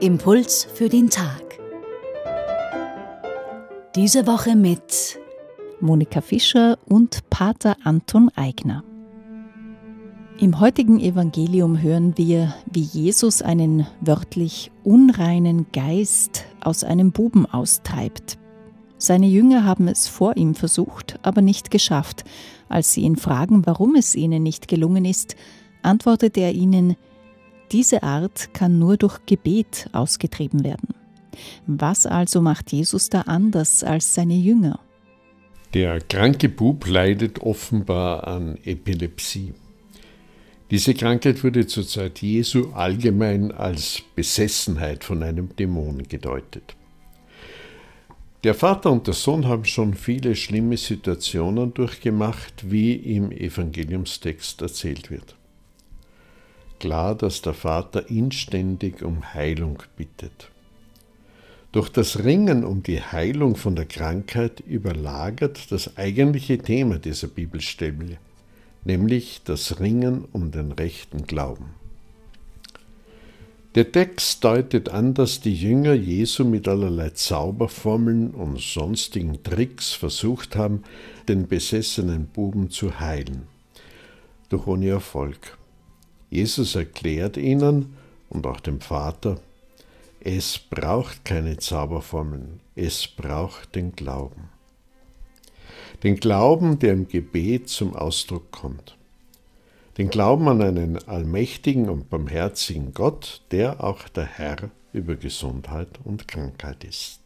Impuls für den Tag. Diese Woche mit Monika Fischer und Pater Anton Eigner. Im heutigen Evangelium hören wir, wie Jesus einen wörtlich unreinen Geist aus einem Buben austreibt. Seine Jünger haben es vor ihm versucht, aber nicht geschafft. Als sie ihn fragen, warum es ihnen nicht gelungen ist, antwortet er ihnen, diese Art kann nur durch Gebet ausgetrieben werden. Was also macht Jesus da anders als seine Jünger? Der kranke Bub leidet offenbar an Epilepsie. Diese Krankheit wurde zur Zeit Jesu allgemein als Besessenheit von einem Dämon gedeutet. Der Vater und der Sohn haben schon viele schlimme Situationen durchgemacht, wie im Evangeliumstext erzählt wird. Klar, dass der Vater inständig um Heilung bittet. Doch das Ringen um die Heilung von der Krankheit überlagert das eigentliche Thema dieser Bibelstelle, nämlich das Ringen um den rechten Glauben. Der Text deutet an, dass die Jünger Jesu mit allerlei Zauberformeln und sonstigen Tricks versucht haben, den besessenen Buben zu heilen. Doch ohne Erfolg. Jesus erklärt ihnen und auch dem Vater, es braucht keine Zauberformeln, es braucht den Glauben. Den Glauben, der im Gebet zum Ausdruck kommt. Den Glauben an einen allmächtigen und barmherzigen Gott, der auch der Herr über Gesundheit und Krankheit ist.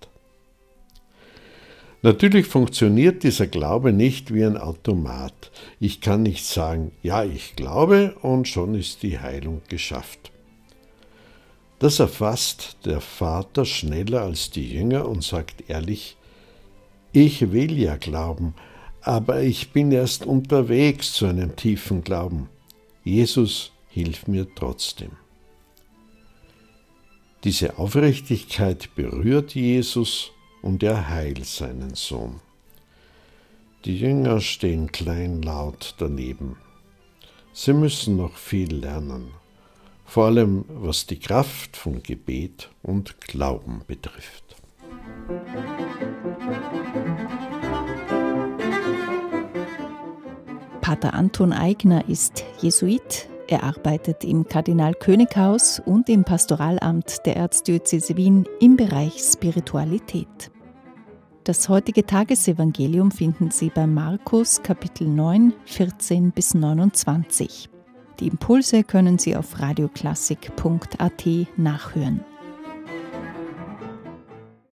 Natürlich funktioniert dieser Glaube nicht wie ein Automat. Ich kann nicht sagen, ja, ich glaube und schon ist die Heilung geschafft. Das erfasst der Vater schneller als die Jünger und sagt ehrlich, ich will ja glauben, aber ich bin erst unterwegs zu einem tiefen Glauben. Jesus, hilf mir trotzdem. Diese Aufrichtigkeit berührt Jesus und er heilt seinen Sohn. Die Jünger stehen kleinlaut daneben. Sie müssen noch viel lernen, vor allem was die Kraft von Gebet und Glauben betrifft. Pater Anton Eigner ist Jesuit, er arbeitet im Kardinal-König-Haus und im Pastoralamt der Erzdiözese Wien im Bereich Spiritualität. Das heutige Tagesevangelium finden Sie bei Markus Kapitel 9, 14 bis 29. Die Impulse können Sie auf radioklassik.at nachhören.